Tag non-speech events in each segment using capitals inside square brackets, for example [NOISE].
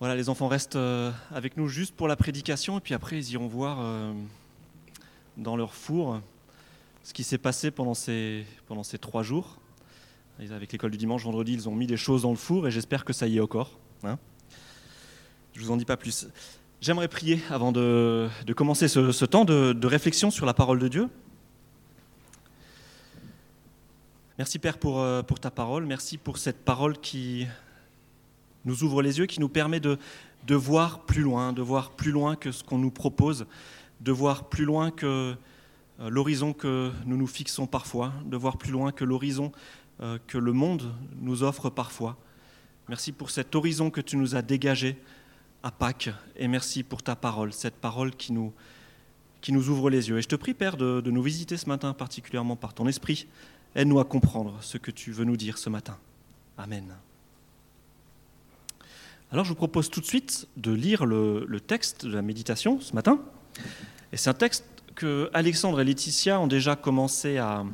Voilà, les enfants restent euh, avec nous juste pour la prédication et puis après ils iront voir euh, dans leur four ce qui s'est passé pendant ces, pendant ces trois jours. Avec l'école du dimanche, vendredi, ils ont mis des choses dans le four et j'espère que ça y est encore. Hein Je ne vous en dis pas plus. J'aimerais prier avant de, de commencer ce, ce temps de, de réflexion sur la parole de Dieu. Merci Père pour, euh, pour ta parole, merci pour cette parole qui nous ouvre les yeux, qui nous permet de, voir plus loin, de voir plus loin que ce qu'on nous propose, de voir plus loin que euh, l'horizon que nous nous fixons parfois, de voir plus loin que l'horizon euh, que le monde nous offre parfois. Merci pour cet horizon que tu nous as dégagé à Pâques et merci pour ta parole, cette parole qui nous, qui nous ouvre les yeux. Et je te prie, Père, de, de nous visiter ce matin, particulièrement par ton esprit. Aide-nous à comprendre ce que tu veux nous dire ce matin. Amen. Alors je vous propose tout de suite de lire le, texte de la méditation ce matin. Et c'est un texte que Alexandre et Laetitia ont déjà commencé à,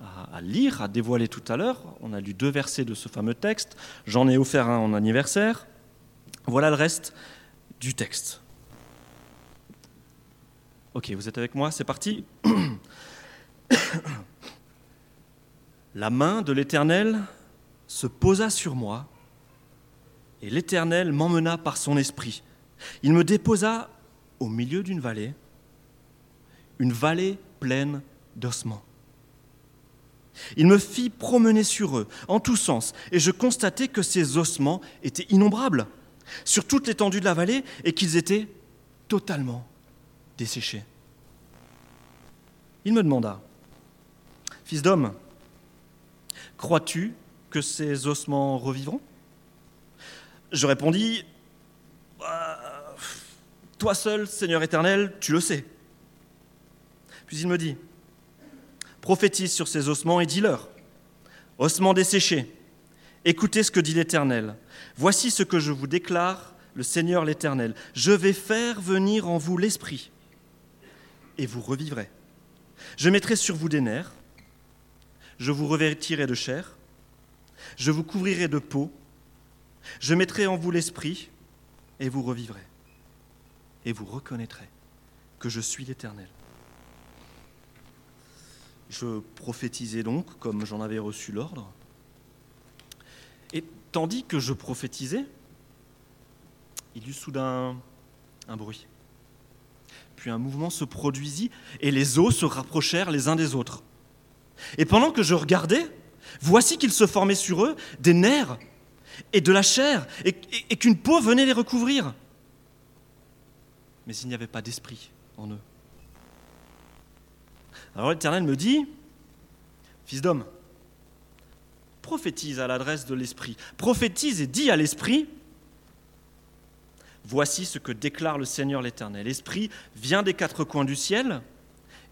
à lire, à dévoiler tout à l'heure. On a lu deux versets de ce fameux texte. J'en ai offert un en anniversaire. Voilà le reste du texte. Ok, vous êtes avec moi, c'est parti. [COUGHS] La main de l'Éternel se posa sur moi, et l'Éternel m'emmena par son esprit. Il me déposa au milieu d'une vallée, une vallée pleine d'ossements. Il me fit promener sur eux, en tous sens, et je constatai que ces ossements étaient innombrables sur toute l'étendue de la vallée et qu'ils étaient totalement desséchés. Il me demanda, Fils d'homme, crois-tu que ces ossements revivront? Je répondis, bah, Toi seul, Seigneur éternel, tu le sais. Puis il me dit, prophétise sur ces ossements et dis-leur, ossements desséchés, écoutez ce que dit l'Éternel. Voici ce que je vous déclare, le Seigneur l'Éternel. Je vais faire venir en vous l'Esprit, et vous revivrez. Je mettrai sur vous des nerfs, je vous revêtirai de chair, je vous couvrirai de peau, je mettrai en vous l'Esprit, et vous revivrez. Et vous reconnaîtrez que je suis l'Éternel. Je prophétisais donc comme j'en avais reçu l'ordre. Et tandis que je prophétisais, il y eut soudain un bruit. Puis un mouvement se produisit et les os se rapprochèrent les uns des autres. Et pendant que je regardais, voici qu'il se formait sur eux des nerfs et de la chair et, qu'une peau venait les recouvrir. Mais il n'y avait pas d'esprit en eux. Alors l'Éternel me dit, Fils d'homme, prophétise à l'adresse de l'Esprit. Prophétise et dis à l'Esprit, Voici ce que déclare le Seigneur l'Éternel. L'Esprit vient des quatre coins du ciel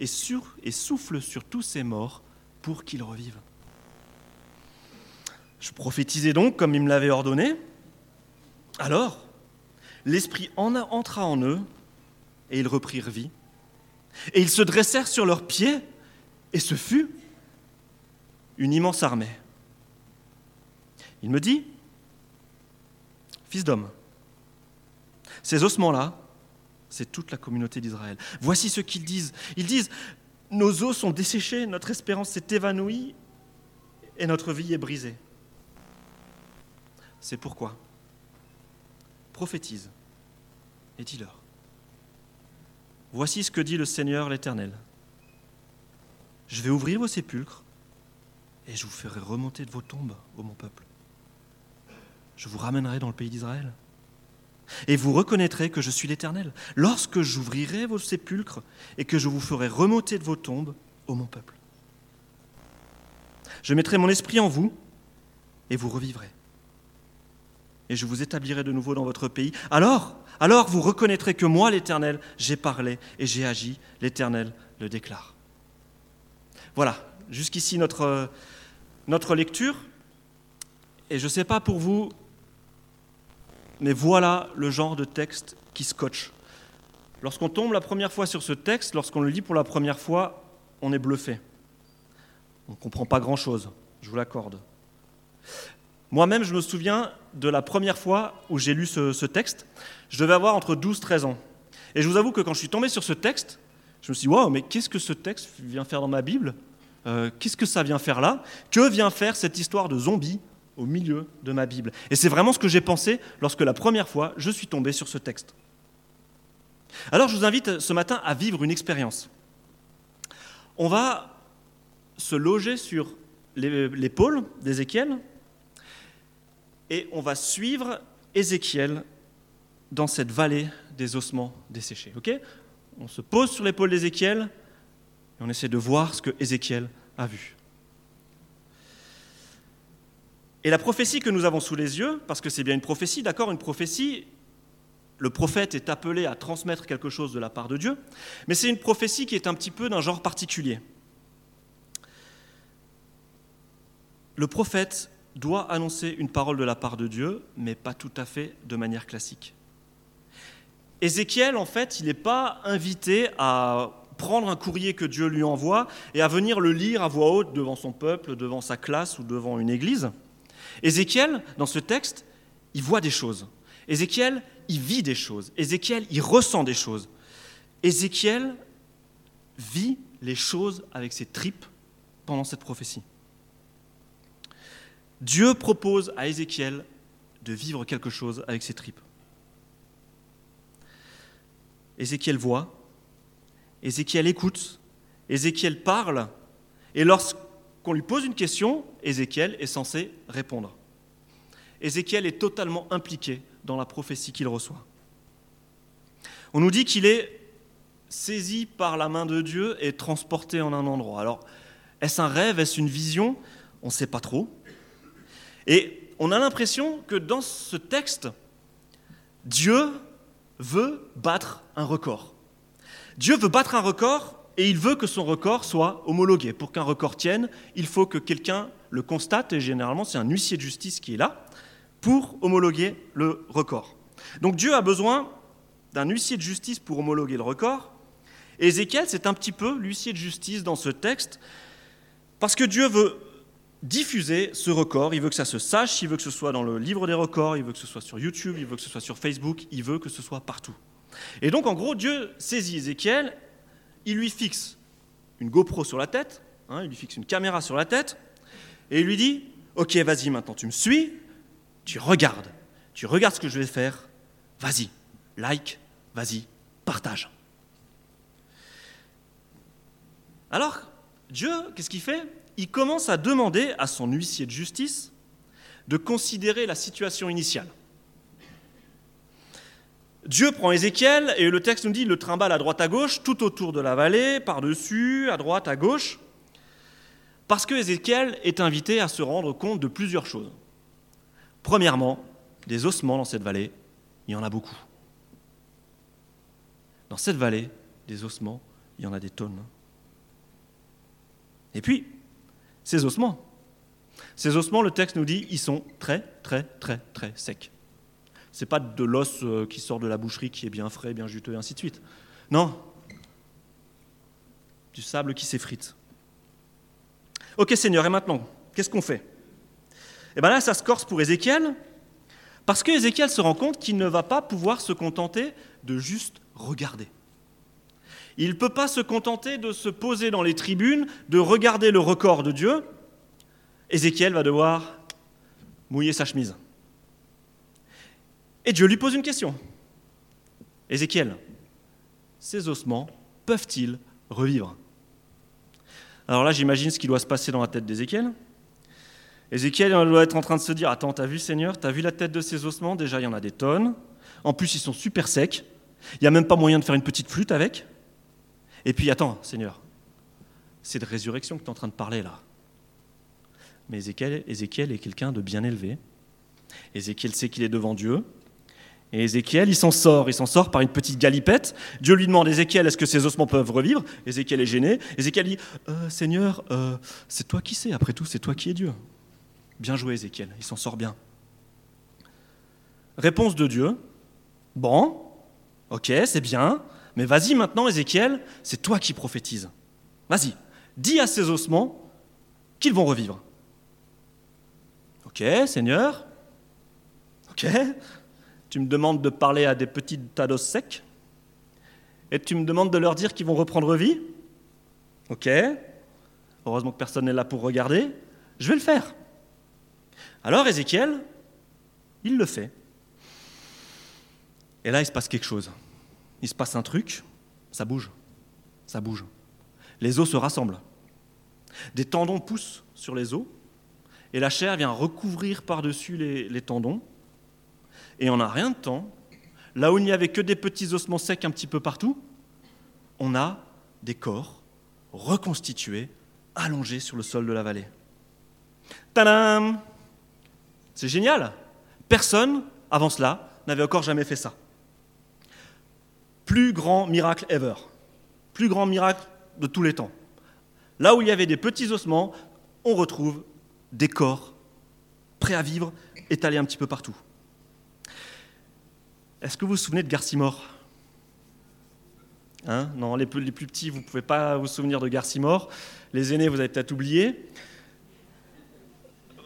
et, et souffle sur tous ces morts pour qu'ils revivent. Je prophétisais donc comme il me l'avait ordonné. Alors, l'Esprit en entra en eux et ils reprirent vie. Et ils se dressèrent sur leurs pieds, et ce fut une immense armée. Il me dit, Fils d'homme, ces ossements-là, c'est toute la communauté d'Israël. Voici ce qu'ils disent. Ils disent, nos os sont desséchés, notre espérance s'est évanouie, et notre vie est brisée. C'est pourquoi prophétise et dis-leur. Voici ce que dit le Seigneur l'Éternel. Je vais ouvrir vos sépulcres et je vous ferai remonter de vos tombes, ô mon peuple. Je vous ramènerai dans le pays d'Israël. Et vous reconnaîtrez que je suis l'Éternel, lorsque j'ouvrirai vos sépulcres et que je vous ferai remonter de vos tombes, ô mon peuple. Je mettrai mon esprit en vous et vous revivrez. Et je vous établirai de nouveau dans votre pays. Alors, alors vous reconnaîtrez que moi, l'Éternel, j'ai parlé et j'ai agi. L'Éternel le déclare. Voilà, jusqu'ici notre, notre lecture. Et je ne sais pas pour vous, mais voilà le genre de texte qui scotche. Lorsqu'on tombe la première fois sur ce texte, lorsqu'on le lit pour la première fois, on est bluffé. On ne comprend pas grand-chose, je vous l'accorde. Moi-même, je me souviens de la première fois où j'ai lu ce, texte. Je devais avoir entre 12 et 13 ans. Et je vous avoue que quand je suis tombé sur ce texte, je me suis dit, waouh, mais qu'est-ce que ce texte vient faire dans ma Bible? Euh, Qu'est-ce que ça vient faire là? Que vient faire cette histoire de zombies au milieu de ma Bible? Et c'est vraiment ce que j'ai pensé lorsque la première fois je suis tombé sur ce texte. Alors je vous invite ce matin à vivre une expérience. On va se loger sur l'épaule d'Ézéchiel et on va suivre Ézéchiel dans cette vallée des ossements desséchés. On se pose sur l'épaule d'Ézéchiel et on essaie de voir ce que Ézéchiel a vu. Et la prophétie que nous avons sous les yeux, parce que c'est bien une prophétie, d'accord, une prophétie, le prophète est appelé à transmettre quelque chose de la part de Dieu, mais c'est une prophétie qui est un petit peu d'un genre particulier. Le prophète doit annoncer une parole de la part de Dieu, mais pas tout à fait de manière classique. Ézéchiel, en fait, il n'est pas invité à prendre un courrier que Dieu lui envoie et à venir le lire à voix haute devant son peuple, devant sa classe ou devant une église. Ézéchiel, dans ce texte, il voit des choses. Ézéchiel, il vit des choses. Ézéchiel, il ressent des choses. Ézéchiel vit les choses avec ses tripes pendant cette prophétie. Dieu propose à Ézéchiel de vivre quelque chose avec ses tripes. Ézéchiel voit, Ézéchiel écoute, Ézéchiel parle, et lorsqu'on lui pose une question, Ézéchiel est censé répondre. Ézéchiel est totalement impliqué dans la prophétie qu'il reçoit. On nous dit qu'il est saisi par la main de Dieu et transporté en un endroit. Alors, est-ce un rêve, est-ce une vision? On ne sait pas trop. Et on a l'impression que dans ce texte, Dieu veut battre un record. Dieu veut battre un record et il veut que son record soit homologué. Pour qu'un record tienne, il faut que quelqu'un le constate, et généralement c'est un huissier de justice qui est là, pour homologuer le record. Donc Dieu a besoin d'un huissier de justice pour homologuer le record. Et Ézéchiel, c'est un petit peu l'huissier de justice dans ce texte, parce que Dieu veut diffuser ce record, il veut que ça se sache, il veut que ce soit dans le livre des records, il veut que ce soit sur YouTube, il veut que ce soit sur Facebook, il veut que ce soit partout. Et donc en gros, Dieu saisit Ézéchiel, il lui fixe une GoPro sur la tête, hein, il lui fixe une caméra sur la tête, et il lui dit, ok, vas-y maintenant, tu me suis, tu regardes, tu regardes ce que je vais faire, vas-y, like, vas-y, partage. Alors, Dieu, qu'est-ce qu'il fait? Il commence à demander à son huissier de justice de considérer la situation initiale. Dieu prend Ézéchiel et le texte nous dit le trimballe à droite à gauche, tout autour de la vallée, par-dessus, à droite, à gauche, parce que Ézéchiel est invité à se rendre compte de plusieurs choses. Premièrement, des ossements dans cette vallée, il y en a beaucoup. Dans cette vallée, des ossements, il y en a des tonnes. Et puis, ces ossements. Ces ossements, le texte nous dit, ils sont très, très, très, très secs. Ce n'est pas de l'os euh, qui sort de la boucherie qui est bien frais, bien juteux, et ainsi de suite. Non. Du sable qui s'effrite. Ok Seigneur, et maintenant, qu'est-ce qu'on fait? Et eh bien là, ça se corse pour Ézéchiel, parce que Ézéchiel se rend compte qu'il ne va pas pouvoir se contenter de juste regarder. Il ne peut pas se contenter de se poser dans les tribunes, de regarder le record de Dieu. Ézéchiel va devoir mouiller sa chemise. Et Dieu lui pose une question. Ézéchiel, ces ossements peuvent-ils revivre? Alors là, j'imagine ce qui doit se passer dans la tête d'Ézéchiel. Ézéchiel doit être en train de se dire, attends, t'as vu Seigneur, t'as vu la tête de ces ossements? Déjà, il y en a des tonnes. En plus, ils sont super secs. Il n'y a même pas moyen de faire une petite flûte avec. Et puis, attends, Seigneur, c'est de résurrection que tu es en train de parler là. Mais Ézéchiel, est quelqu'un de bien élevé. Ézéchiel sait qu'il est devant Dieu. Et Ézéchiel, il s'en sort. Il s'en sort par une petite galipette. Dieu lui demande Ézéchiel, est-ce que ces ossements peuvent revivre? Ézéchiel est gêné. Ézéchiel dit euh, Seigneur, euh, c'est toi qui sais, après tout, c'est toi qui es Dieu. Bien joué, Ézéchiel. Il s'en sort bien. Réponse de Dieu Bon, ok, c'est bien. Mais vas-y maintenant, Ézéchiel, c'est toi qui prophétises. Vas-y, dis à ces ossements qu'ils vont revivre. Ok Seigneur. Ok. Tu me demandes de parler à des petits tas d'os secs. Et tu me demandes de leur dire qu'ils vont reprendre vie. Ok. Heureusement que personne n'est là pour regarder. Je vais le faire. Alors Ézéchiel, il le fait. Et là, il se passe quelque chose. Il se passe un truc, ça bouge, ça bouge. Les os se rassemblent. Des tendons poussent sur les os, et la chair vient recouvrir par-dessus les, tendons. Et en un rien de temps, là où il n'y avait que des petits ossements secs un petit peu partout, on a des corps reconstitués, allongés sur le sol de la vallée. Tadam C'est génial Personne, avant cela, n'avait encore jamais fait ça. Plus grand miracle ever. Plus grand miracle de tous les temps. Là où il y avait des petits ossements, on retrouve des corps prêts à vivre, étalés un petit peu partout. Est-ce que vous vous souvenez de Garcimore? Hein? Non, les plus, les plus, petits, vous ne pouvez pas vous souvenir de Garcimore. Les aînés, vous avez peut-être oublié.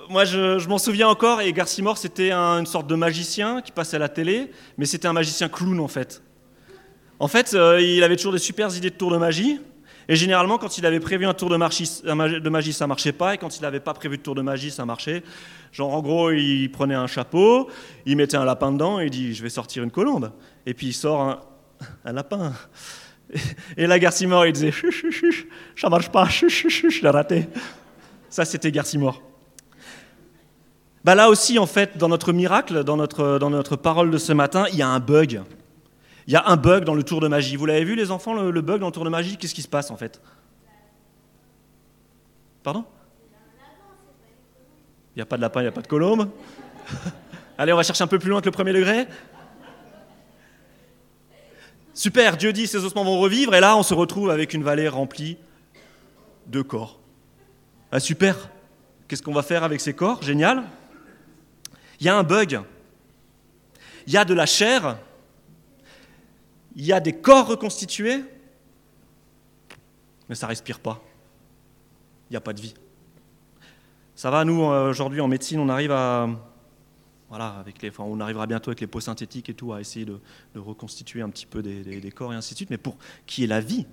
Moi, je, m'en souviens encore, et Garcimore, c'était une sorte de magicien qui passait à la télé, mais c'était un magicien clown en fait. En fait, euh, il avait toujours des super idées de tours de magie. Et généralement, quand il avait prévu un tour de magie, de magie ça marchait pas. Et quand il n'avait pas prévu de tour de magie, ça marchait. Genre, en gros, il prenait un chapeau, il mettait un lapin dedans et il dit Je vais sortir une colombe. Et puis il sort un, lapin. Et la Garcimore, il disait chut, chut, ça marche pas, je l'ai raté. Ça, c'était Garcimore. Bah là aussi, en fait, dans notre miracle, dans notre, dans notre parole de ce matin, il y a un bug. Il y a un bug dans le tour de magie. Vous l'avez vu, les enfants, le, bug dans le tour de magie? Qu'est-ce qui se passe en fait? Pardon? Il n'y a pas de lapin, il n'y a pas de colombe? [LAUGHS] Allez, on va chercher un peu plus loin que le premier degré. Super, Dieu dit ces ossements vont revivre, et là on se retrouve avec une vallée remplie de corps. Ah, super, qu'est-ce qu'on va faire avec ces corps? Génial. Il y a un bug. Il y a de la chair il y a des corps reconstitués, mais ça ne respire pas. Il n'y a pas de vie. Ça va, nous, euh, aujourd'hui, en médecine, on arrive à. Voilà, avec les, on arrivera bientôt avec les peaux synthétiques et tout, à essayer de, reconstituer un petit peu des, corps et ainsi de suite. Mais pour qui est la vie,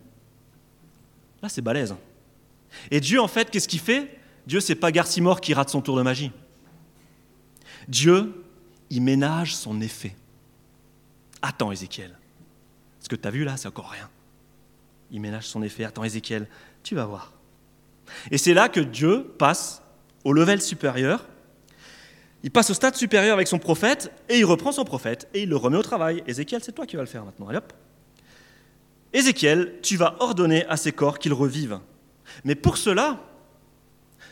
là, c'est balèze. Et Dieu, en fait, qu'est-ce qu'il fait? Dieu, c'est pas Garcimore qui rate son tour de magie. Dieu, il ménage son effet. Attends, Ézéchiel. Ce que tu as vu là, c'est encore rien. Il ménage son effet. Attends, Ézéchiel, tu vas voir. Et c'est là que Dieu passe au level supérieur. Il passe au stade supérieur avec son prophète et il reprend son prophète et il le remet au travail. Ézéchiel, c'est toi qui vas le faire maintenant. Allez hop. Ézéchiel, tu vas ordonner à ces corps qu'ils revivent. Mais pour cela,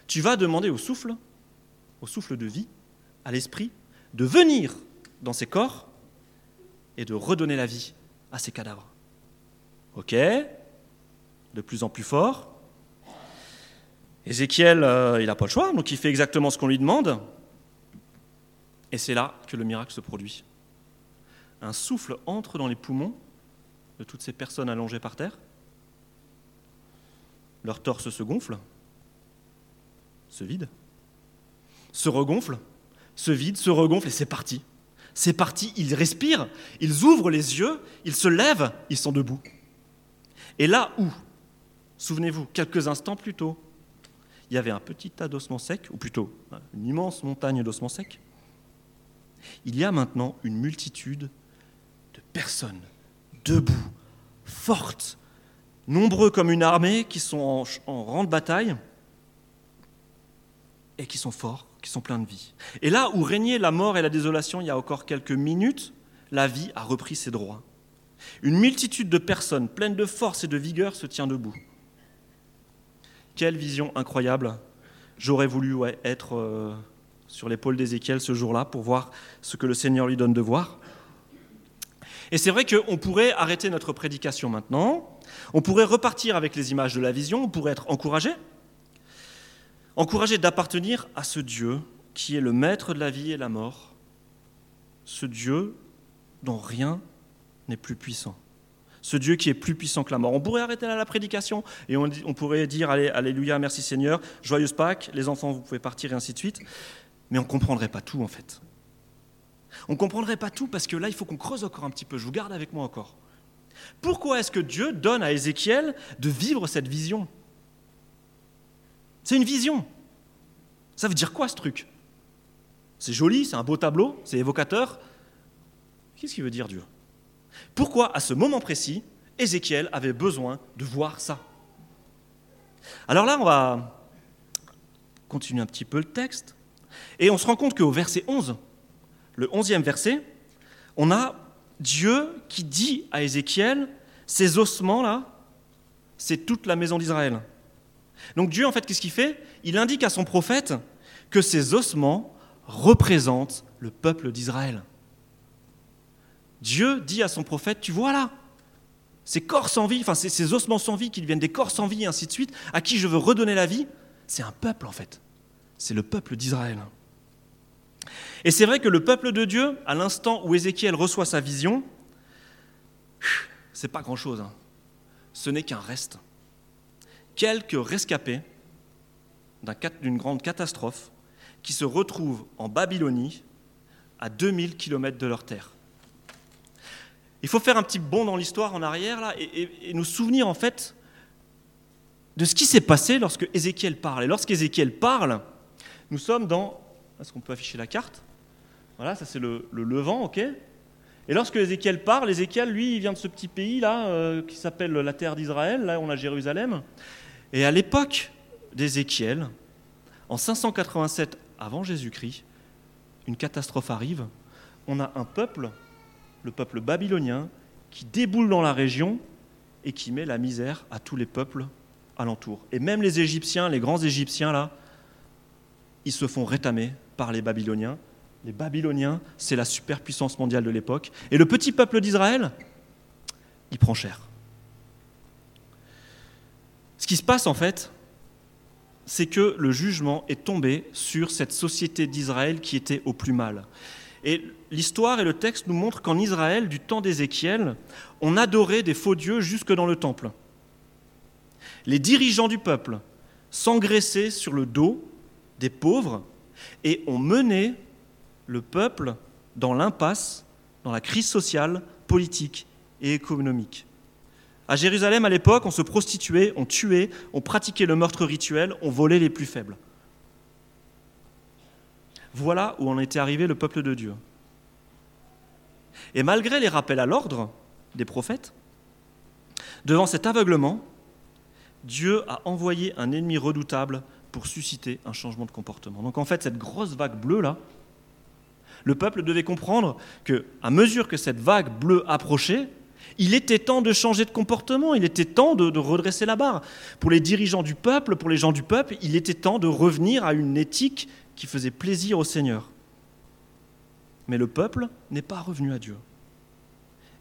tu vas demander au souffle, au souffle de vie, à l'esprit, de venir dans ces corps et de redonner la vie à ces cadavres. Ok De plus en plus fort. Ézéchiel, euh, il n'a pas le choix, donc il fait exactement ce qu'on lui demande. Et c'est là que le miracle se produit. Un souffle entre dans les poumons de toutes ces personnes allongées par terre. Leur torse se gonfle, se vide, se regonfle, se vide, se regonfle, et c'est parti. C'est parti, ils respirent, ils ouvrent les yeux, ils se lèvent, ils sont debout. Et là où, souvenez-vous, quelques instants plus tôt, il y avait un petit tas d'ossements secs, ou plutôt une immense montagne d'ossements secs, il y a maintenant une multitude de personnes debout, fortes, nombreux comme une armée, qui sont en, en rang de bataille et qui sont forts qui sont pleins de vie. Et là où régnait la mort et la désolation il y a encore quelques minutes, la vie a repris ses droits. Une multitude de personnes pleines de force et de vigueur se tient debout. Quelle vision incroyable. J'aurais voulu être euh, sur l'épaule d'Ézéchiel ce jour-là pour voir ce que le Seigneur lui donne de voir. Et c'est vrai qu'on pourrait arrêter notre prédication maintenant, on pourrait repartir avec les images de la vision, on pourrait être encouragé, encouragé d'appartenir à ce Dieu qui est le maître de la vie et la mort, ce Dieu dont rien n'est plus puissant, ce Dieu qui est plus puissant que la mort. On pourrait arrêter là la prédication et on, pourrait dire Alléluia, merci Seigneur, joyeuse Pâques, les enfants, vous pouvez partir et ainsi de suite. mais on ne comprendrait pas tout en fait. On ne comprendrait pas tout parce que là, il faut qu'on creuse encore un petit peu. Je vous garde avec moi encore. Pourquoi est-ce que Dieu donne à Ézéchiel de vivre cette vision? C'est une vision. Ça veut dire quoi ce truc? C'est joli, c'est un beau tableau, c'est évocateur. Qu'est-ce qu'il veut dire Dieu? Pourquoi à ce moment précis, Ézéchiel avait besoin de voir ça? Alors là, on va continuer un petit peu le texte. Et on se rend compte qu'au verset 11, le 11e verset, on a Dieu qui dit à Ézéchiel, ces ossements-là, c'est toute la maison d'Israël. Donc Dieu, en fait, qu'est-ce qu'il fait? Il indique à son prophète que ces ossements représentent le peuple d'Israël. Dieu dit à son prophète, tu vois là, ces corps sans vie, ces, ossements sans vie qui deviennent des corps sans vie ainsi de suite, à qui je veux redonner la vie, c'est un peuple en fait. C'est le peuple d'Israël. Et c'est vrai que le peuple de Dieu, à l'instant où Ézéchiel reçoit sa vision, c'est pas grand-chose. Hein. Ce n'est qu'un reste. Quelques rescapés d'une grande catastrophe qui se retrouvent en Babylonie à 2000 km de leur terre. Il faut faire un petit bond dans l'histoire en arrière là, et, nous souvenir en fait de ce qui s'est passé lorsque Ézéchiel parle. Et lorsqu'Ézéchiel parle, nous sommes dans... Est-ce qu'on peut afficher la carte? Voilà, ça c'est le, Levant, ok Et lorsque Ézéchiel parle, Ézéchiel, lui, il vient de ce petit pays-là, euh, qui s'appelle la terre d'Israël, là on a Jérusalem. Et à l'époque d'Ézéchiel, en 587 avant Jésus-Christ, une catastrophe arrive. On a un peuple, le peuple babylonien, qui déboule dans la région et qui met la misère à tous les peuples alentours. Et même les Égyptiens, les grands Égyptiens, là, ils se font rétamer par les Babyloniens les Babyloniens, c'est la superpuissance mondiale de l'époque. Et le petit peuple d'Israël, il prend cher. Ce qui se passe en fait, c'est que le jugement est tombé sur cette société d'Israël qui était au plus mal. Et l'histoire et le texte nous montrent qu'en Israël, du temps d'Ézéchiel, on adorait des faux dieux jusque dans le temple. Les dirigeants du peuple s'engraissaient sur le dos des pauvres et ont mené le peuple dans l'impasse, dans la crise sociale, politique et économique. À Jérusalem, à l'époque, on se prostituait, on tuait, on pratiquait le meurtre rituel, on volait les plus faibles. Voilà où en était arrivé le peuple de Dieu. Et malgré les rappels à l'ordre des prophètes, devant cet aveuglement, Dieu a envoyé un ennemi redoutable pour susciter un changement de comportement. Donc en fait, cette grosse vague bleue là, le peuple devait comprendre que, à mesure que cette vague bleue approchait, il était temps de changer de comportement, il était temps de, redresser la barre. Pour les dirigeants du peuple, pour les gens du peuple, il était temps de revenir à une éthique qui faisait plaisir au Seigneur. Mais le peuple n'est pas revenu à Dieu.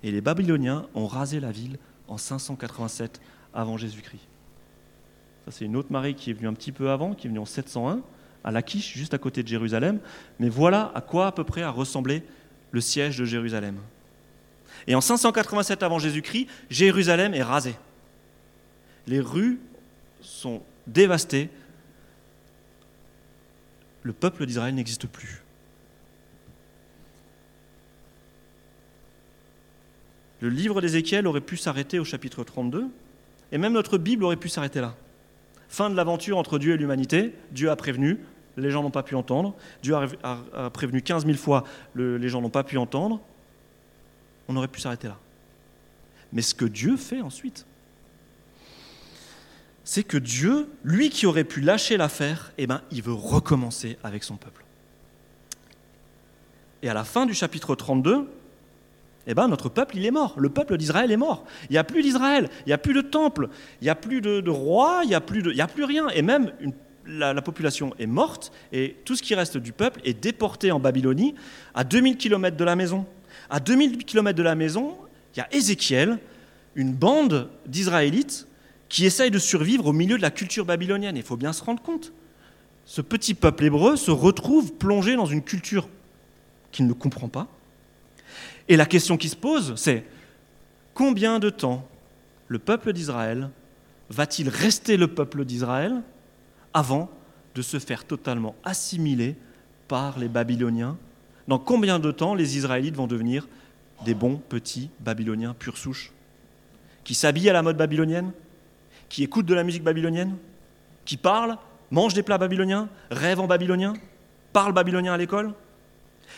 Et les Babyloniens ont rasé la ville en 587 avant Jésus-Christ. Ça, c'est une autre marée qui est venue un petit peu avant, qui est venue en 701 à Lachish, juste à côté de Jérusalem. Mais voilà à quoi à peu près a ressemblé le siège de Jérusalem. Et en 587 avant Jésus-Christ, Jérusalem est rasée. Les rues sont dévastées. Le peuple d'Israël n'existe plus. Le livre d'Ézéchiel aurait pu s'arrêter au chapitre 32, et même notre Bible aurait pu s'arrêter là. Fin de l'aventure entre Dieu et l'humanité. Dieu a prévenu, les gens n'ont pas pu entendre. Dieu a, prévenu 15 000 fois, les gens n'ont pas pu entendre. On aurait pu s'arrêter là. Mais ce que Dieu fait ensuite, c'est que Dieu, lui qui aurait pu lâcher l'affaire, eh ben, il veut recommencer avec son peuple. Et à la fin du chapitre 32, eh ben, notre peuple, il est mort. Le peuple d'Israël est mort. Il n'y a plus d'Israël, il n'y a plus de temple, il n'y a plus de, roi, il n'y a, plus rien. Et même la, population est morte et tout ce qui reste du peuple est déporté en Babylonie à 2000 km de la maison. À 2000 km de la maison, il y a Ézéchiel, une bande d'Israélites qui essayent de survivre au milieu de la culture babylonienne. Il faut bien se rendre compte. Ce petit peuple hébreu se retrouve plongé dans une culture qu'il ne comprend pas et la question qui se pose, c'est combien de temps le peuple d'Israël va-t-il rester le peuple d'Israël avant de se faire totalement assimiler par les Babyloniens, dans combien de temps les Israélites vont devenir des bons petits Babyloniens pure souche, qui s'habillent à la mode babylonienne, qui écoutent de la musique babylonienne, qui parlent, mangent des plats babyloniens, rêvent en babylonien, parlent babylonien à l'école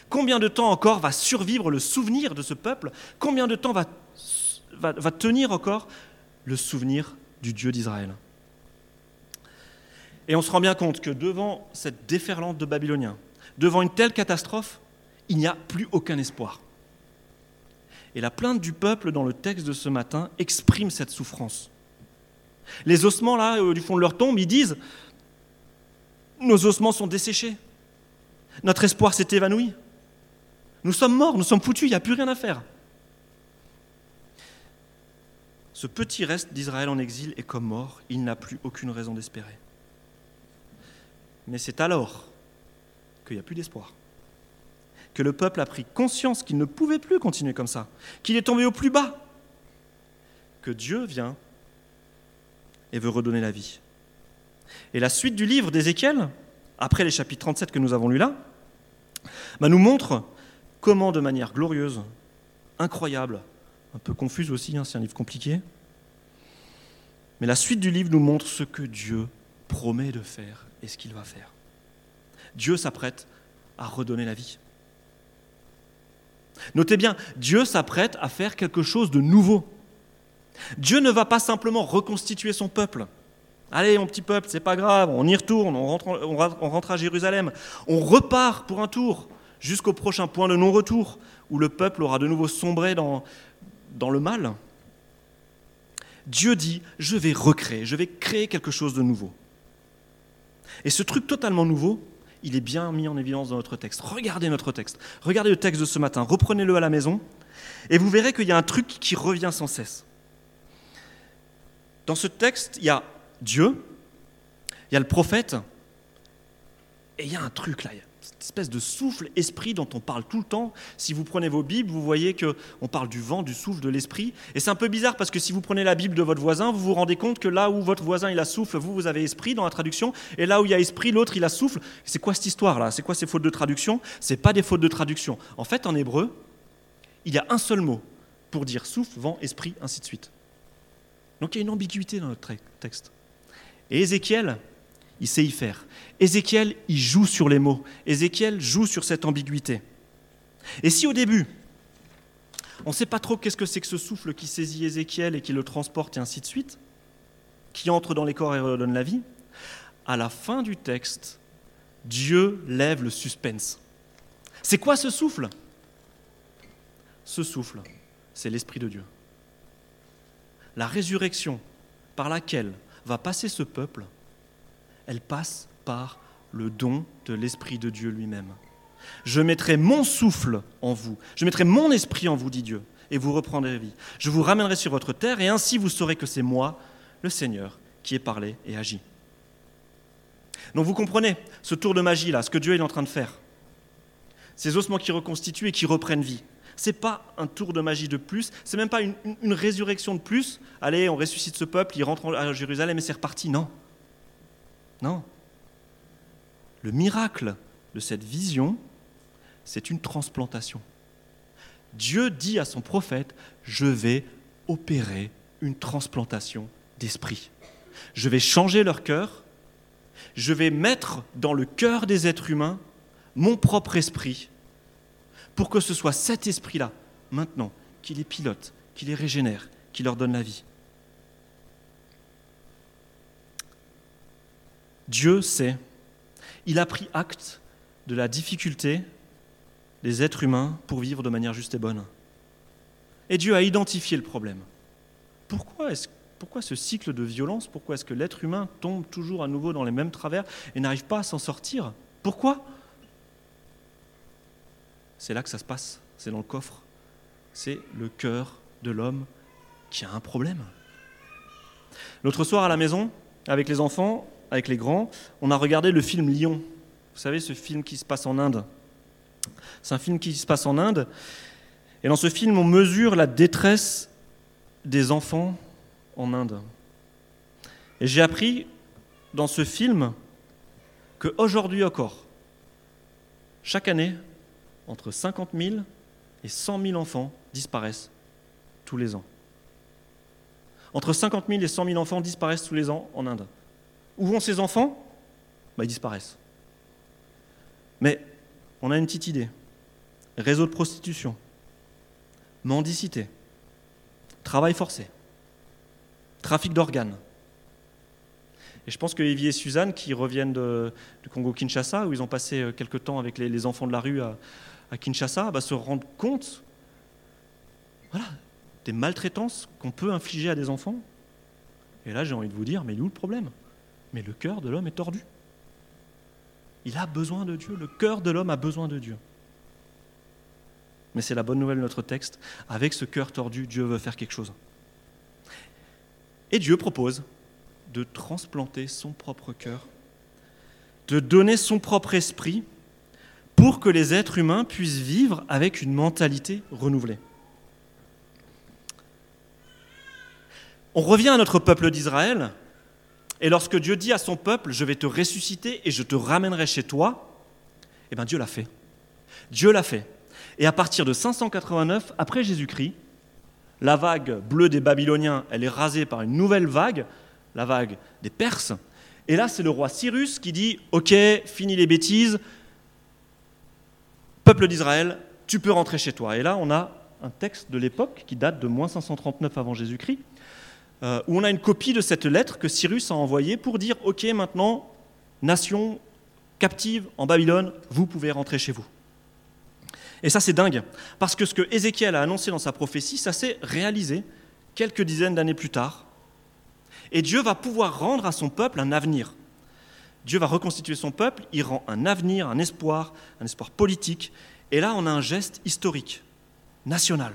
Combien de temps encore va survivre le souvenir de ce peuple Combien de temps va, va, va tenir encore le souvenir du Dieu d'Israël Et on se rend bien compte que devant cette déferlante de Babyloniens, devant une telle catastrophe, il n'y a plus aucun espoir. Et la plainte du peuple dans le texte de ce matin exprime cette souffrance. Les ossements, là, du fond de leur tombe, ils disent Nos ossements sont desséchés. Notre espoir s'est évanoui. Nous sommes morts, nous sommes foutus, il n'y a plus rien à faire. Ce petit reste d'Israël en exil est comme mort, il n'a plus aucune raison d'espérer. Mais c'est alors qu'il n'y a plus d'espoir que le peuple a pris conscience qu'il ne pouvait plus continuer comme ça, qu'il est tombé au plus bas, que Dieu vient et veut redonner la vie. Et la suite du livre d'Ézéchiel, après les chapitres 37 que nous avons lus là, bah, nous montre comment de manière glorieuse, incroyable, un peu confuse aussi, hein, c'est un livre compliqué, mais la suite du livre nous montre ce que Dieu promet de faire et ce qu'il va faire. Dieu s'apprête à redonner la vie. Notez bien, Dieu s'apprête à faire quelque chose de nouveau. Dieu ne va pas simplement reconstituer son peuple. Allez, mon petit peuple, c'est pas grave, on y retourne, on rentre, on rentre à Jérusalem, on repart pour un tour jusqu'au prochain point de non-retour où le peuple aura de nouveau sombré dans, dans le mal. Dieu dit, je vais recréer, je vais créer quelque chose de nouveau. Et ce truc totalement nouveau, il est bien mis en évidence dans notre texte. Regardez notre texte. Regardez le texte de ce matin. Reprenez-le à la maison. Et vous verrez qu'il y a un truc qui revient sans cesse. Dans ce texte, il y a Dieu, il y a le prophète, et il y a un truc là cette espèce de souffle esprit dont on parle tout le temps. Si vous prenez vos Bibles, vous voyez qu'on parle du vent, du souffle, de l'esprit. Et c'est un peu bizarre parce que si vous prenez la Bible de votre voisin, vous vous rendez compte que là où votre voisin il a souffle, vous, vous avez esprit dans la traduction. Et là où il y a esprit, l'autre il a souffle. C'est quoi cette histoire-là C'est quoi ces fautes de traduction? C'est pas des fautes de traduction. En fait, en hébreu, il y a un seul mot pour dire souffle, vent, esprit, ainsi de suite. Donc il y a une ambiguïté dans notre texte. Et Ézéchiel, il sait y faire. Ézéchiel, il joue sur les mots. Ézéchiel joue sur cette ambiguïté. Et si au début, on ne sait pas trop qu'est-ce que c'est que ce souffle qui saisit Ézéchiel et qui le transporte et ainsi de suite, qui entre dans les corps et redonne la vie, à la fin du texte, Dieu lève le suspense. C'est quoi ce souffle? Ce souffle, c'est l'Esprit de Dieu. La résurrection par laquelle va passer ce peuple, elle passe par le don de l'Esprit de Dieu lui-même. Je mettrai mon souffle en vous, je mettrai mon esprit en vous, dit Dieu, et vous reprendrez vie. Je vous ramènerai sur votre terre, et ainsi vous saurez que c'est moi, le Seigneur, qui ai parlé et agi. Donc vous comprenez ce tour de magie là, ce que Dieu est en train de faire. Ces ossements qui reconstituent et qui reprennent vie. Ce n'est pas un tour de magie de plus, c'est même pas une, une, résurrection de plus. Allez, on ressuscite ce peuple, il rentre à Jérusalem et c'est reparti. Non. Non. Le miracle de cette vision, c'est une transplantation. Dieu dit à son prophète, je vais opérer une transplantation d'esprit. Je vais changer leur cœur, je vais mettre dans le cœur des êtres humains mon propre esprit, pour que ce soit cet esprit-là, maintenant, qui les pilote, qui les régénère, qui leur donne la vie. Dieu sait il a pris acte de la difficulté des êtres humains pour vivre de manière juste et bonne. Et Dieu a identifié le problème. Pourquoi, pourquoi ce cycle de violence? Pourquoi est-ce que l'être humain tombe toujours à nouveau dans les mêmes travers et n'arrive pas à s'en sortir? Pourquoi? C'est là que ça se passe, c'est dans le coffre. C'est le cœur de l'homme qui a un problème. L'autre soir à la maison, avec les enfants, avec les grands, on a regardé le film Lion. Vous savez, ce film qui se passe en Inde. C'est un film qui se passe en Inde. Et dans ce film, on mesure la détresse des enfants en Inde. Et j'ai appris dans ce film qu'aujourd'hui encore, Chaque année, entre 50 000 et 100 000 enfants disparaissent tous les ans. Entre 50 000 et 100 000 enfants disparaissent tous les ans en Inde. Où vont ces enfants? Bah, Ils disparaissent. Mais on a une petite idée. Réseau de prostitution, mendicité, travail forcé, trafic d'organes. Et je pense que Evie et Suzanne, qui reviennent du Congo-Kinshasa, où ils ont passé euh, quelques temps avec les, enfants de la rue à, Kinshasa, bah, se rendent compte voilà, des maltraitances qu'on peut infliger à des enfants. Et là, j'ai envie de vous dire, mais il est où le problème? Mais le cœur de l'homme est tordu. Il a besoin de Dieu, le cœur de l'homme a besoin de Dieu. Mais c'est la bonne nouvelle de notre texte. Avec ce cœur tordu, Dieu veut faire quelque chose. Et Dieu propose de transplanter son propre cœur, de donner son propre esprit pour que les êtres humains puissent vivre avec une mentalité renouvelée. On revient à notre peuple d'Israël, et lorsque Dieu dit à son peuple, je vais te ressusciter et je te ramènerai chez toi, eh bien Dieu l'a fait. Dieu l'a fait. Et à partir de 589 après Jésus-Christ, la vague bleue des Babyloniens, elle est rasée par une nouvelle vague, la vague des Perses. Et là, c'est le roi Cyrus qui dit Ok, fini les bêtises, peuple d'Israël, tu peux rentrer chez toi. Et là, on a un texte de l'époque qui date de moins 539 avant Jésus-Christ, euh, où on a une copie de cette lettre que Cyrus a envoyée pour dire Ok, maintenant, nation captive en Babylone, vous pouvez rentrer chez vous. Et ça, c'est dingue, parce que ce que Ézéchiel a annoncé dans sa prophétie, ça s'est réalisé quelques dizaines d'années plus tard. Et Dieu va pouvoir rendre à son peuple un avenir. Dieu va reconstituer son peuple, il rend un avenir, un espoir, un espoir politique. Et là, on a un geste historique, national.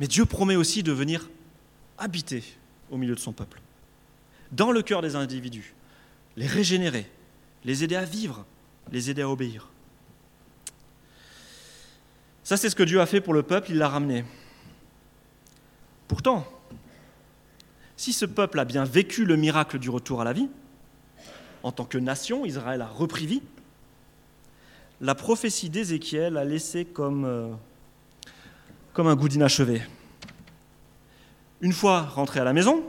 Mais Dieu promet aussi de venir habiter au milieu de son peuple, dans le cœur des individus, les régénérer, les aider à vivre, les aider à obéir. Ça, c'est ce que Dieu a fait pour le peuple, il l'a ramené. Pourtant, si ce peuple a bien vécu le miracle du retour à la vie, en tant que nation, Israël a repris vie, la prophétie d'Ézéchiel a laissé comme, euh, comme un goût d'inachevé. Une fois rentrés à la maison,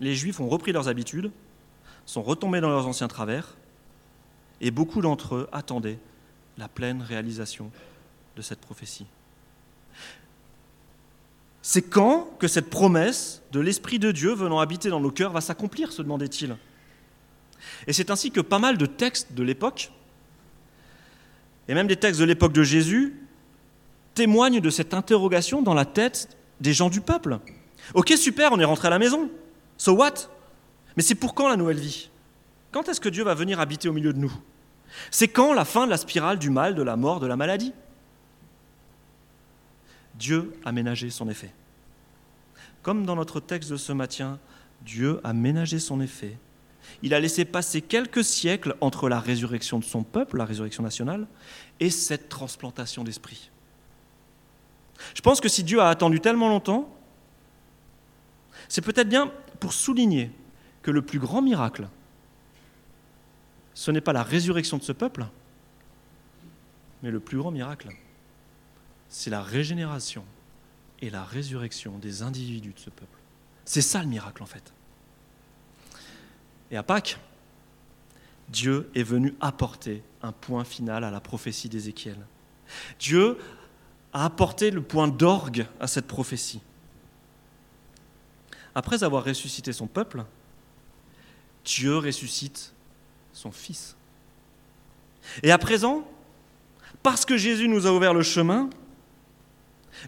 les Juifs ont repris leurs habitudes, sont retombés dans leurs anciens travers, et beaucoup d'entre eux attendaient la pleine réalisation de cette prophétie. C'est quand que cette promesse de l'Esprit de Dieu venant habiter dans nos cœurs va s'accomplir, se demandait-il. Et c'est ainsi que pas mal de textes de l'époque, et même des textes de l'époque de Jésus, témoignent de cette interrogation dans la tête des gens du peuple. Ok, super, on est rentré à la maison. So what? Mais c'est pour quand la nouvelle vie? Quand est-ce que Dieu va venir habiter au milieu de nous? C'est quand la fin de la spirale du mal, de la mort, de la maladie? Dieu a ménagé son effet. Comme dans notre texte de ce matin, Dieu a ménagé son effet. Il a laissé passer quelques siècles entre la résurrection de son peuple, la résurrection nationale, et cette transplantation d'esprit. Je pense que si Dieu a attendu tellement longtemps, c'est peut-être bien pour souligner que le plus grand miracle, ce n'est pas la résurrection de ce peuple, mais le plus grand miracle, c'est la régénération et la résurrection des individus de ce peuple. C'est ça le miracle en fait. Et à Pâques, Dieu est venu apporter un point final à la prophétie d'Ézéchiel. Dieu a apporté le point d'orgue à cette prophétie. Après avoir ressuscité son peuple, Dieu ressuscite son Fils. Et à présent, parce que Jésus nous a ouvert le chemin,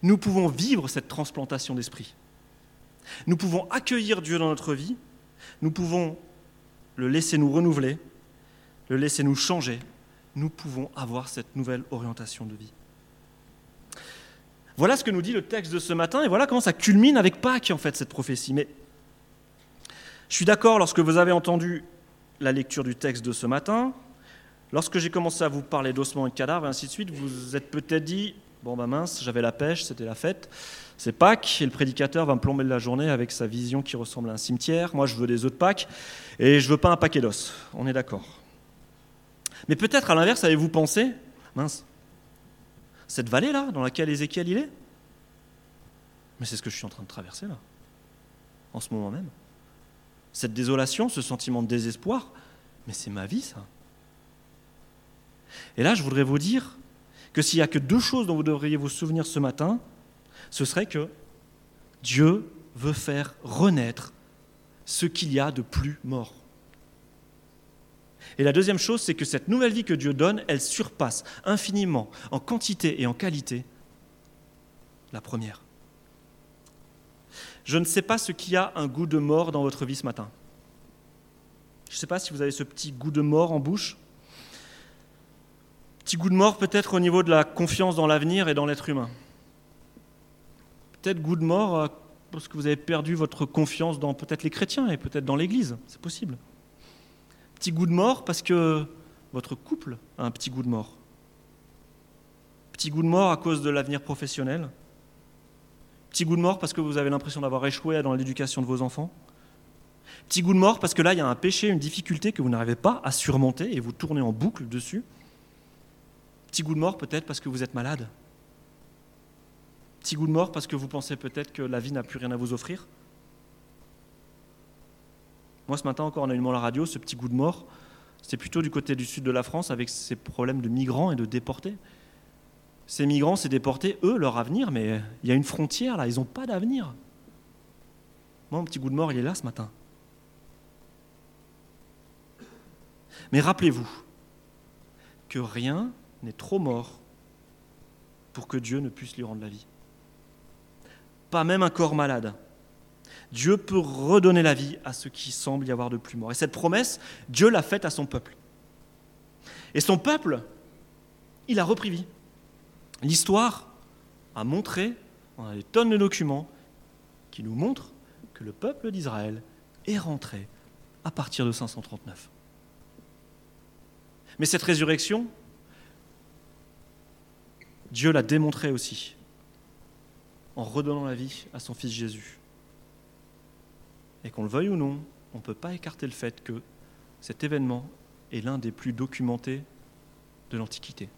nous pouvons vivre cette transplantation d'esprit. Nous pouvons accueillir Dieu dans notre vie, nous pouvons le laisser nous renouveler, le laisser nous changer, nous pouvons avoir cette nouvelle orientation de vie. Voilà ce que nous dit le texte de ce matin, et voilà comment ça culmine avec Pâques, en fait, cette prophétie. Mais je suis d'accord, lorsque vous avez entendu la lecture du texte de ce matin, lorsque j'ai commencé à vous parler d'ossements et de cadavres, et ainsi de suite, vous vous êtes peut-être dit, Bon, bah mince, j'avais la pêche, c'était la fête. C'est Pâques, et le prédicateur va me plomber de la journée avec sa vision qui ressemble à un cimetière. Moi, je veux des œufs de Pâques, et je veux pas un paquet d'os. On est d'accord. Mais peut-être à l'inverse, avez-vous pensé, mince, cette vallée-là, dans laquelle Ézéchiel il est? Mais c'est ce que je suis en train de traverser là, en ce moment même. Cette désolation, ce sentiment de désespoir, mais c'est ma vie ça. Et là, je voudrais vous dire que s'il n'y a que deux choses dont vous devriez vous souvenir ce matin, ce serait que Dieu veut faire renaître ce qu'il y a de plus mort. Et la deuxième chose, c'est que cette nouvelle vie que Dieu donne, elle surpasse infiniment en quantité et en qualité la première. Je ne sais pas ce qui a un goût de mort dans votre vie ce matin. Je ne sais pas si vous avez ce petit goût de mort en bouche. Petit goût de mort peut-être au niveau de la confiance dans l'avenir et dans l'être humain. Peut-être goût de mort euh, parce que vous avez perdu votre confiance dans peut-être les chrétiens et peut-être dans l'Église. C'est possible. Petit goût de mort parce que votre couple a un petit goût de mort. Petit goût de mort à cause de l'avenir professionnel. Petit goût de mort parce que vous avez l'impression d'avoir échoué dans l'éducation de vos enfants. Petit goût de mort parce que là, il y a un péché, une difficulté que vous n'arrivez pas à surmonter et vous tournez en boucle dessus. Petit goût de mort peut-être parce que vous êtes malade. Petit goût de mort parce que vous pensez peut-être que la vie n'a plus rien à vous offrir. Moi, ce matin encore, en allumant la radio, ce petit goût de mort, c'est plutôt du côté du sud de la France avec ces problèmes de migrants et de déportés. Ces migrants, ces déportés, eux, leur avenir, mais il y a une frontière là, ils n'ont pas d'avenir. Moi, mon petit goût de mort, il est là ce matin. Mais rappelez-vous que rien n'est trop mort pour que Dieu ne puisse lui rendre la vie. Pas même un corps malade. Dieu peut redonner la vie à ce qui semble y avoir de plus mort. Et cette promesse, Dieu l'a faite à son peuple. Et son peuple, il a repris vie. L'histoire a montré, on a des tonnes de documents qui nous montrent que le peuple d'Israël est rentré à partir de 539. Mais cette résurrection, Dieu l'a démontré aussi en redonnant la vie à son Fils Jésus. Et qu'on le veuille ou non, on ne peut pas écarter le fait que cet événement est l'un des plus documentés de l'Antiquité.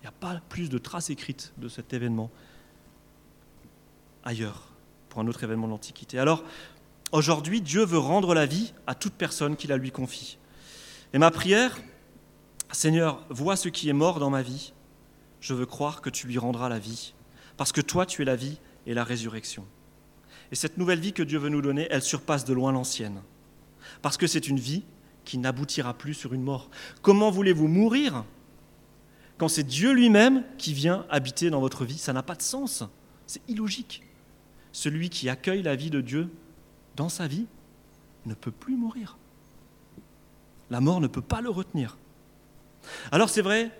Il n'y a pas plus de traces écrites de cet événement ailleurs, pour un autre événement de l'Antiquité. Alors, aujourd'hui, Dieu veut rendre la vie à toute personne qui la lui confie. Et ma prière, Seigneur, vois ce qui est mort dans ma vie, je veux croire que tu lui rendras la vie, parce que toi, tu es la vie et la résurrection. Et cette nouvelle vie que Dieu veut nous donner, elle surpasse de loin l'ancienne. Parce que c'est une vie qui n'aboutira plus sur une mort. Comment voulez-vous mourir quand c'est Dieu lui-même qui vient habiter dans votre vie? Ça n'a pas de sens. C'est illogique. Celui qui accueille la vie de Dieu dans sa vie ne peut plus mourir. La mort ne peut pas le retenir. Alors c'est vrai,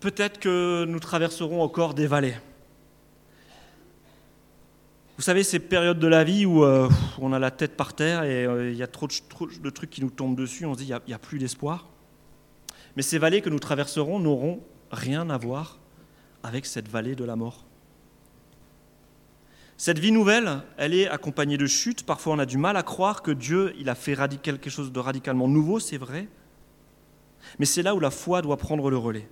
peut-être que nous traverserons encore des vallées. Vous savez, ces périodes de la vie où euh, on a la tête par terre et euh, il y a trop de, trucs qui nous tombent dessus, on se dit il n'y a, plus d'espoir. Mais ces vallées que nous traverserons n'auront rien à voir avec cette vallée de la mort. Cette vie nouvelle, elle est accompagnée de chutes. Parfois, on a du mal à croire que Dieu, il a fait quelque chose de radicalement nouveau, c'est vrai. Mais c'est là où la foi doit prendre le relais.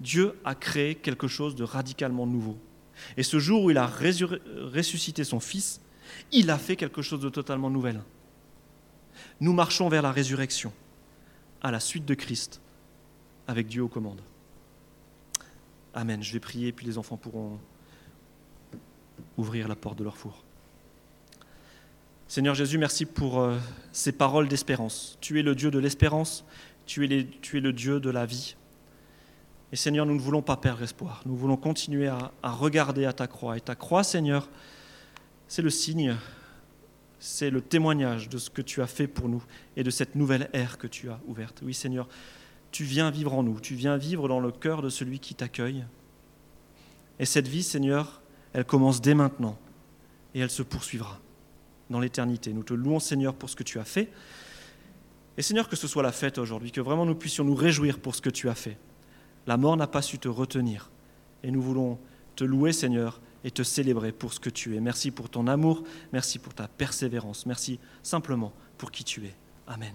Dieu a créé quelque chose de radicalement nouveau. Et ce jour où il a ressuscité son Fils, il a fait quelque chose de totalement nouvel. Nous marchons vers la résurrection, à la suite de Christ, avec Dieu aux commandes. Amen. Je vais prier, puis les enfants pourront ouvrir la porte de leur four. Seigneur Jésus, merci pour euh, ces paroles d'espérance. Tu es le Dieu de l'espérance, tu, tu es, le Dieu de la vie. Et Seigneur, nous ne voulons pas perdre espoir. Nous voulons continuer à, regarder à ta croix. Et ta croix, Seigneur, c'est le signe, c'est le témoignage de ce que tu as fait pour nous et de cette nouvelle ère que tu as ouverte. Oui, Seigneur, tu viens vivre en nous. Tu viens vivre dans le cœur de celui qui t'accueille. Et cette vie, Seigneur, elle commence dès maintenant et elle se poursuivra dans l'éternité. Nous te louons, Seigneur, pour ce que tu as fait. Et Seigneur, que ce soit la fête aujourd'hui, que vraiment nous puissions nous réjouir pour ce que tu as fait. La mort n'a pas su te retenir. Et nous voulons te louer, Seigneur, et te célébrer pour ce que tu es. Merci pour ton amour, merci pour ta persévérance, merci simplement pour qui tu es. Amen.